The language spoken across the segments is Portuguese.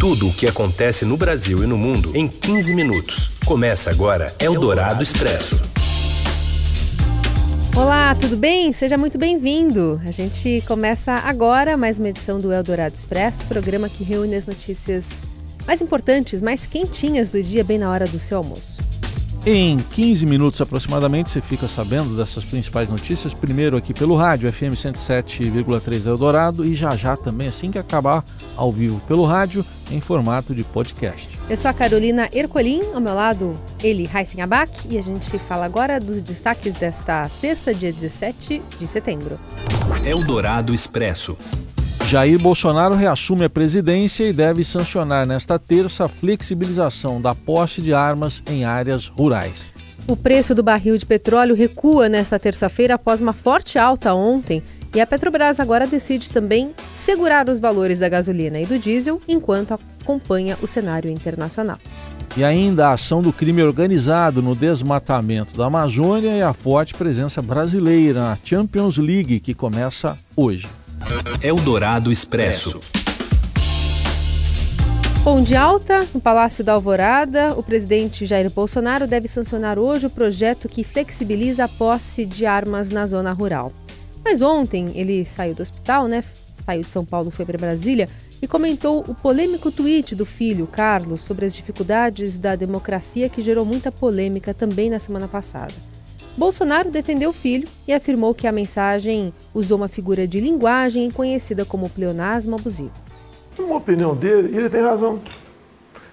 Tudo o que acontece no Brasil e no mundo em 15 minutos. Começa agora Eldorado Expresso. Olá, tudo bem? Seja muito bem-vindo. A gente começa agora mais uma edição do Eldorado Expresso, programa que reúne as notícias mais importantes, mais quentinhas do dia, bem na hora do seu almoço. Em 15 minutos aproximadamente você fica sabendo dessas principais notícias, primeiro aqui pelo rádio FM 107,3 Eldorado e já já também assim que acabar ao vivo pelo rádio em formato de podcast. Eu sou a Carolina Ercolim, ao meu lado ele, Raíssen Abac, e a gente fala agora dos destaques desta terça, dia 17 de setembro. Eldorado Expresso. Jair Bolsonaro reassume a presidência e deve sancionar nesta terça a flexibilização da posse de armas em áreas rurais. O preço do barril de petróleo recua nesta terça-feira após uma forte alta ontem. E a Petrobras agora decide também segurar os valores da gasolina e do diesel enquanto acompanha o cenário internacional. E ainda a ação do crime organizado no desmatamento da Amazônia e a forte presença brasileira na Champions League, que começa hoje. Eldorado Expresso. Bom, de alta, no Palácio da Alvorada, o presidente Jair Bolsonaro deve sancionar hoje o projeto que flexibiliza a posse de armas na zona rural. Mas ontem ele saiu do hospital, né? Saiu de São Paulo, foi para Brasília e comentou o polêmico tweet do filho, Carlos, sobre as dificuldades da democracia que gerou muita polêmica também na semana passada. Bolsonaro defendeu o filho e afirmou que a mensagem usou uma figura de linguagem conhecida como pleonasmo abusivo. Uma opinião dele, ele tem razão.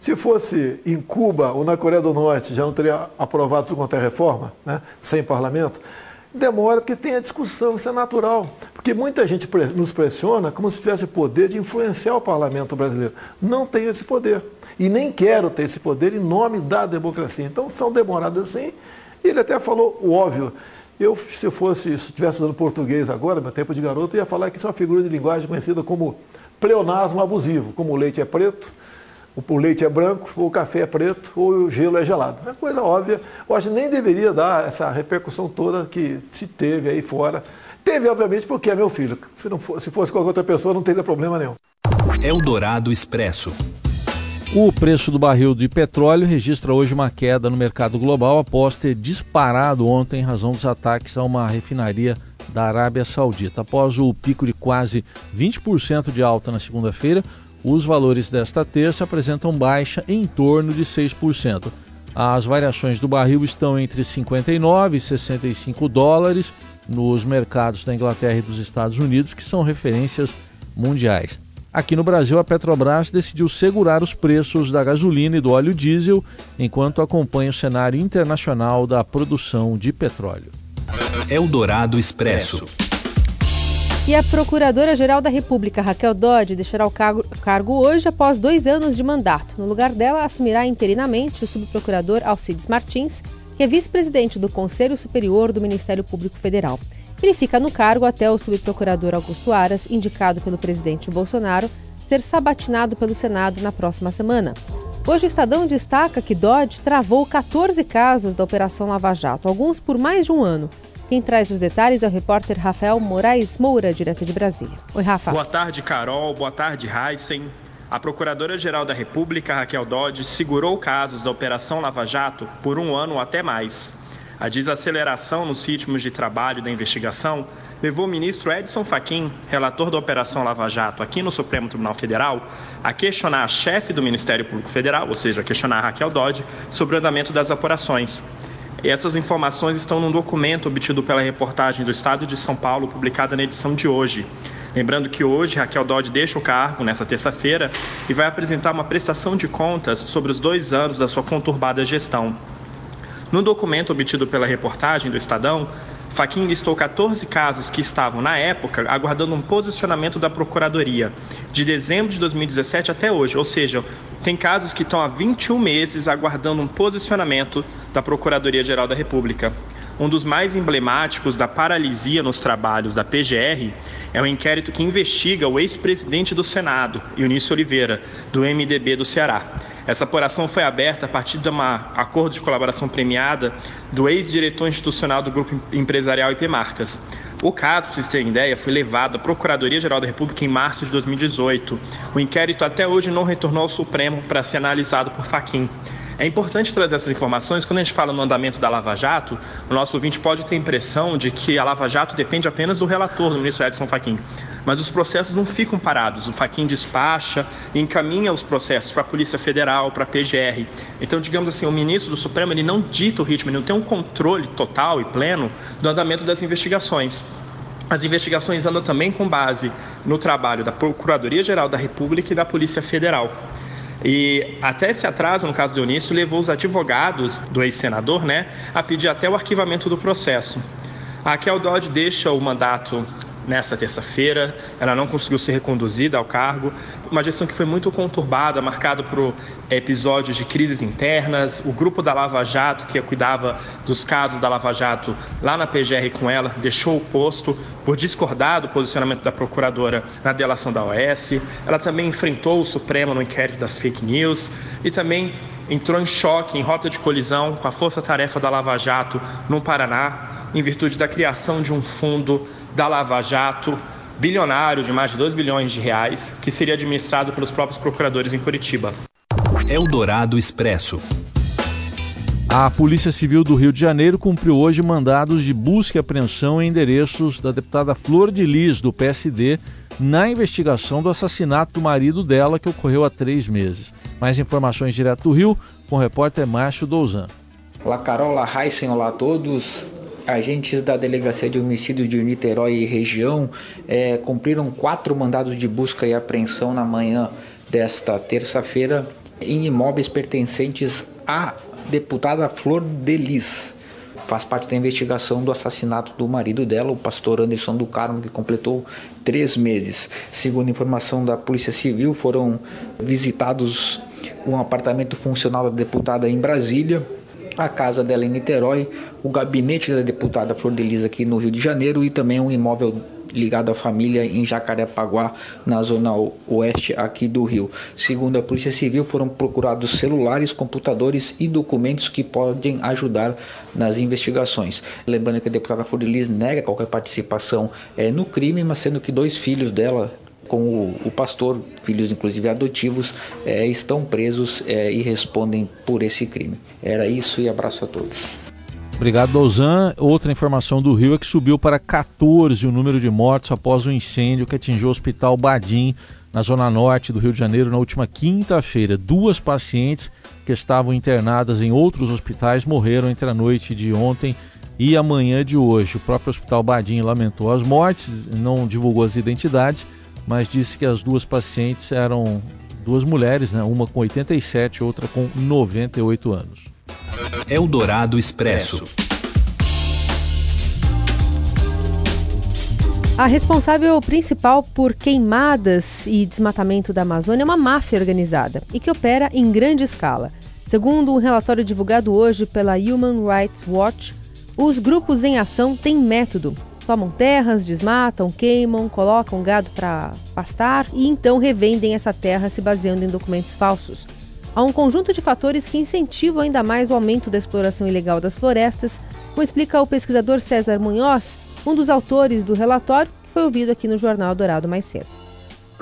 Se fosse em Cuba ou na Coreia do Norte, já não teria aprovado tudo quanto é reforma, né? sem parlamento. Demora porque tem a discussão, isso é natural. Porque muita gente nos pressiona como se tivesse poder de influenciar o parlamento brasileiro. Não tem esse poder. E nem quero ter esse poder em nome da democracia. Então são demorados assim ele até falou o óbvio. Eu, se fosse, se estivesse usando português agora, meu tempo de garoto, ia falar que isso é uma figura de linguagem conhecida como pleonasmo abusivo, como o leite é preto, o leite é branco, ou o café é preto, ou o gelo é gelado. É coisa óbvia. Eu acho que nem deveria dar essa repercussão toda que se teve aí fora. Teve, obviamente, porque é meu filho. Se, não for, se fosse qualquer outra pessoa, não teria problema nenhum. Eldorado Expresso. O preço do barril de petróleo registra hoje uma queda no mercado global após ter disparado ontem em razão dos ataques a uma refinaria da Arábia Saudita. Após o pico de quase 20% de alta na segunda-feira, os valores desta terça apresentam baixa em torno de 6%. As variações do barril estão entre 59 e 65 dólares nos mercados da Inglaterra e dos Estados Unidos, que são referências mundiais. Aqui no Brasil, a Petrobras decidiu segurar os preços da gasolina e do óleo diesel enquanto acompanha o cenário internacional da produção de petróleo. Eldorado Expresso. E a Procuradora-Geral da República, Raquel Dodge, deixará o cargo, cargo, hoje após dois anos de mandato. No lugar dela, assumirá interinamente o subprocurador Alcides Martins, que é vice-presidente do Conselho Superior do Ministério Público Federal. Ele fica no cargo até o subprocurador Augusto Aras, indicado pelo presidente Bolsonaro, ser sabatinado pelo Senado na próxima semana. Hoje o Estadão destaca que Dodge travou 14 casos da Operação Lava Jato, alguns por mais de um ano. Quem traz os detalhes é o repórter Rafael Moraes Moura, direto de Brasília. Oi, Rafa. Boa tarde, Carol. Boa tarde, Heisen. A Procuradora-Geral da República, Raquel Dodge, segurou casos da Operação Lava Jato por um ano até mais. A desaceleração nos ritmos de trabalho da investigação levou o ministro Edson Fachin, relator da Operação Lava Jato aqui no Supremo Tribunal Federal, a questionar a chefe do Ministério Público Federal, ou seja, a questionar a Raquel Dodge, sobre o andamento das apurações. Essas informações estão num documento obtido pela reportagem do Estado de São Paulo, publicada na edição de hoje. Lembrando que hoje Raquel Dodge deixa o cargo nessa terça-feira e vai apresentar uma prestação de contas sobre os dois anos da sua conturbada gestão. No documento obtido pela reportagem do Estadão, Faquin listou 14 casos que estavam, na época, aguardando um posicionamento da Procuradoria, de dezembro de 2017 até hoje. Ou seja, tem casos que estão há 21 meses aguardando um posicionamento da Procuradoria-Geral da República. Um dos mais emblemáticos da paralisia nos trabalhos da PGR é o inquérito que investiga o ex-presidente do Senado, Eunício Oliveira, do MDB do Ceará. Essa apuração foi aberta a partir de um acordo de colaboração premiada do ex-diretor institucional do Grupo Empresarial IP Marcas. O caso, para vocês terem ideia, foi levado à Procuradoria-Geral da República em março de 2018. O inquérito até hoje não retornou ao Supremo para ser analisado por Faquim. É importante trazer essas informações. Quando a gente fala no andamento da Lava Jato, o nosso ouvinte pode ter a impressão de que a Lava Jato depende apenas do relator, do ministro Edson Fachin. Mas os processos não ficam parados. O Fachin despacha e encaminha os processos para a Polícia Federal, para a PGR. Então, digamos assim, o ministro do Supremo ele não dita o ritmo, ele não tem um controle total e pleno do andamento das investigações. As investigações andam também com base no trabalho da Procuradoria-Geral da República e da Polícia Federal. E até esse atraso, no caso do Eunício, levou os advogados do ex-senador né, a pedir até o arquivamento do processo. A Raquel Dodge deixa o mandato nessa terça-feira. Ela não conseguiu ser reconduzida ao cargo. Uma gestão que foi muito conturbada, marcada por episódios de crises internas. O grupo da Lava Jato, que cuidava dos casos da Lava Jato lá na PGR com ela, deixou o posto por discordar do posicionamento da procuradora na delação da OS. Ela também enfrentou o Supremo no inquérito das fake news e também entrou em choque, em rota de colisão com a força-tarefa da Lava Jato no Paraná, em virtude da criação de um fundo da Lava Jato, bilionário de mais de 2 bilhões de reais, que seria administrado pelos próprios procuradores em Curitiba. Eldorado Expresso. A Polícia Civil do Rio de Janeiro cumpriu hoje mandados de busca e apreensão em endereços da deputada Flor de Lis, do PSD, na investigação do assassinato do marido dela, que ocorreu há três meses. Mais informações direto do Rio, com o repórter Márcio Douzan. Olá, Carol, olá, Heisen, olá a todos. Agentes da Delegacia de Homicídios de Niterói e região é, cumpriram quatro mandados de busca e apreensão na manhã desta terça-feira em imóveis pertencentes à deputada Flor Delis. Faz parte da investigação do assassinato do marido dela, o pastor Anderson do Carmo, que completou três meses. Segundo informação da Polícia Civil, foram visitados um apartamento funcional da deputada em Brasília, a casa dela em Niterói, o gabinete da deputada Flor de Lis aqui no Rio de Janeiro e também um imóvel ligado à família em Jacarepaguá, na zona oeste aqui do Rio. Segundo a Polícia Civil, foram procurados celulares, computadores e documentos que podem ajudar nas investigações. Lembrando que a deputada Flor de Lis nega qualquer participação é, no crime, mas sendo que dois filhos dela com o, o pastor, filhos inclusive adotivos, é, estão presos é, e respondem por esse crime. Era isso e abraço a todos. Obrigado, Douzan. Outra informação do Rio é que subiu para 14 o número de mortos após o um incêndio que atingiu o Hospital Badim, na zona norte do Rio de Janeiro, na última quinta-feira. Duas pacientes que estavam internadas em outros hospitais morreram entre a noite de ontem e a manhã de hoje. O próprio Hospital Badim lamentou as mortes, não divulgou as identidades mas disse que as duas pacientes eram duas mulheres, né? uma com 87 e outra com 98 anos. Eldorado Expresso. A responsável principal por queimadas e desmatamento da Amazônia é uma máfia organizada e que opera em grande escala. Segundo um relatório divulgado hoje pela Human Rights Watch, os grupos em ação têm método tomam terras, desmatam, queimam, colocam gado para pastar e então revendem essa terra se baseando em documentos falsos. Há um conjunto de fatores que incentivam ainda mais o aumento da exploração ilegal das florestas, como explica o pesquisador César Munhoz, um dos autores do relatório, que foi ouvido aqui no Jornal Dourado mais cedo.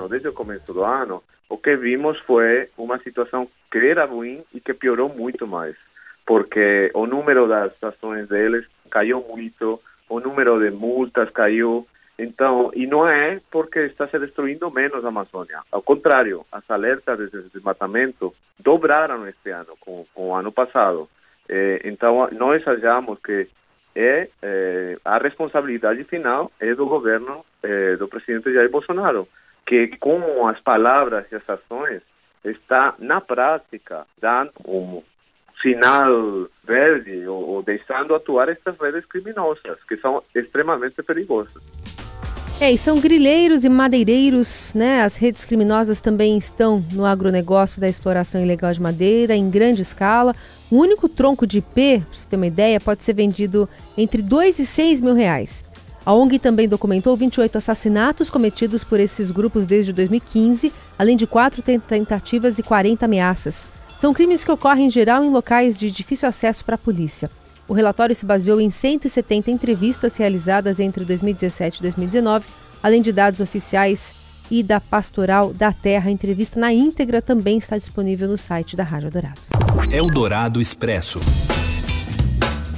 Desde o começo do ano, o que vimos foi uma situação que era ruim e que piorou muito mais, porque o número das ações deles caiu muito, o número de multas caiu. Então, e não é porque está se destruindo menos a Amazônia. Ao contrário, as alertas de desmatamento dobraram este ano com, com o ano passado. Eh, então, nós achamos que é, eh, a responsabilidade final é do governo eh, do presidente Jair Bolsonaro, que com as palavras e as ações está na prática dando um sinal verde ou, ou deixando atuar essas redes criminosas, que são extremamente perigosas. É, e são grileiros e madeireiros, né? As redes criminosas também estão no agronegócio da exploração ilegal de madeira em grande escala. O único tronco de IP, para você ter uma ideia, pode ser vendido entre 2 e 6 mil reais. A ONG também documentou 28 assassinatos cometidos por esses grupos desde 2015, além de quatro tentativas e 40 ameaças. São crimes que ocorrem em geral em locais de difícil acesso para a polícia. O relatório se baseou em 170 entrevistas realizadas entre 2017 e 2019, além de dados oficiais e da Pastoral da Terra. A entrevista na íntegra também está disponível no site da Rádio Dourado. Eldorado Expresso.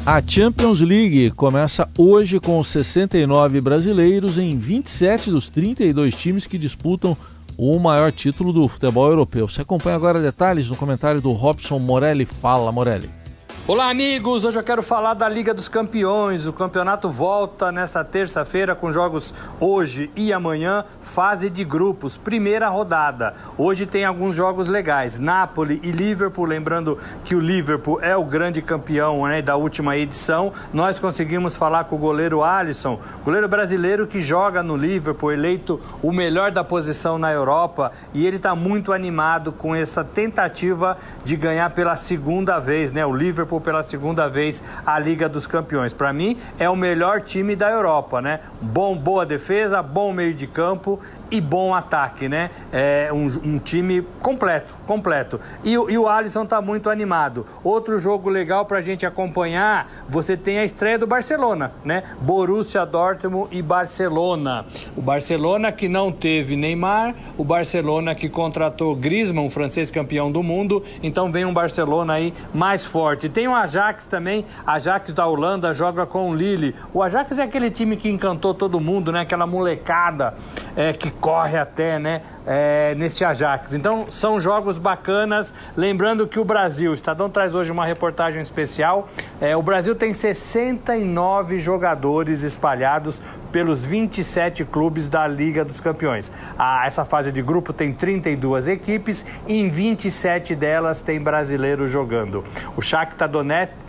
A Champions League começa hoje com 69 brasileiros em 27 dos 32 times que disputam o maior título do futebol europeu. Você acompanha agora detalhes no comentário do Robson Morelli. Fala, Morelli. Olá, amigos! Hoje eu quero falar da Liga dos Campeões. O campeonato volta nesta terça-feira com jogos hoje e amanhã, fase de grupos, primeira rodada. Hoje tem alguns jogos legais: Napoli e Liverpool. Lembrando que o Liverpool é o grande campeão né, da última edição. Nós conseguimos falar com o goleiro Alisson, goleiro brasileiro que joga no Liverpool, eleito o melhor da posição na Europa. E ele está muito animado com essa tentativa de ganhar pela segunda vez, né? O Liverpool Liverpool pela segunda vez a Liga dos Campeões. Para mim, é o melhor time da Europa, né? Bom, boa defesa, bom meio de campo e bom ataque, né? É um, um time completo, completo. E, e o Alisson tá muito animado. Outro jogo legal para a gente acompanhar, você tem a estreia do Barcelona, né? Borussia Dortmund e Barcelona. O Barcelona que não teve Neymar, o Barcelona que contratou Griezmann, o francês campeão do mundo. Então vem um Barcelona aí mais forte. Tem tem o Ajax também, Ajax da Holanda joga com o Lille. O Ajax é aquele time que encantou todo mundo, né? Aquela molecada é, que corre até, né? É, neste Ajax. Então são jogos bacanas. Lembrando que o Brasil, o Estadão traz hoje uma reportagem especial. É, o Brasil tem 69 jogadores espalhados pelos 27 clubes da Liga dos Campeões. Ah, essa fase de grupo tem 32 equipes e em 27 delas tem brasileiros jogando. O Shakhtar Donetsk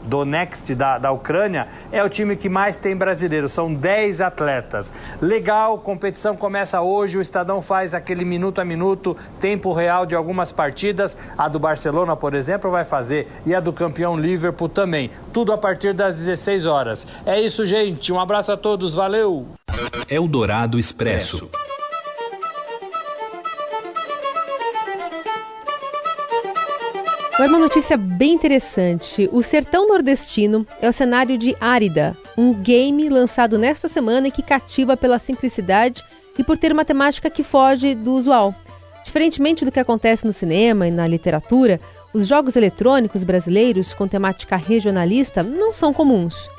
da, da Ucrânia é o time que mais tem brasileiros, são 10 atletas. Legal, competição começa hoje, o Estadão faz aquele minuto a minuto, tempo real de algumas partidas. A do Barcelona, por exemplo, vai fazer, e a do campeão Liverpool também. Tudo a partir das 16 horas. É isso, gente. Um abraço a todos, valeu! Eldorado Expresso. Agora uma notícia bem interessante. O Sertão Nordestino é o cenário de Árida, um game lançado nesta semana e que cativa pela simplicidade e por ter uma temática que foge do usual. Diferentemente do que acontece no cinema e na literatura, os jogos eletrônicos brasileiros com temática regionalista não são comuns.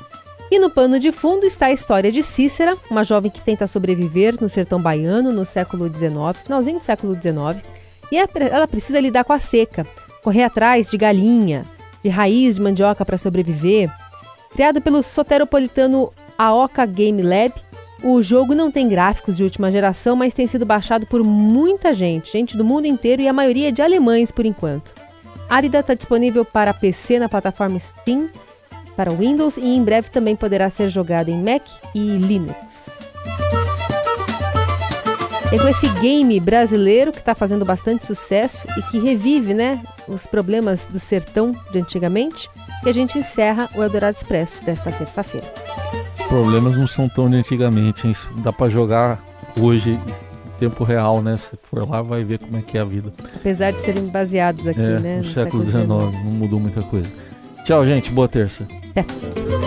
E no pano de fundo está a história de Cícera, uma jovem que tenta sobreviver no sertão baiano no século XIX, finalzinho do século XIX, e é ela precisa lidar com a seca, correr atrás de galinha, de raiz de mandioca para sobreviver. Criado pelo soteropolitano Aoka Game Lab, o jogo não tem gráficos de última geração, mas tem sido baixado por muita gente, gente do mundo inteiro e a maioria de alemães por enquanto. Árida está disponível para PC na plataforma Steam, para Windows e em breve também poderá ser jogado em Mac e Linux. É com esse game brasileiro que está fazendo bastante sucesso e que revive né, os problemas do sertão de antigamente que a gente encerra o Eldorado Expresso desta terça-feira. Os problemas não são tão de antigamente, hein? dá para jogar hoje em tempo real, né? Se for lá vai ver como é que é a vida. Apesar de serem baseados aqui, é, né? No, no século XIX, não mudou muita coisa. Tchau, gente. Boa terça. É.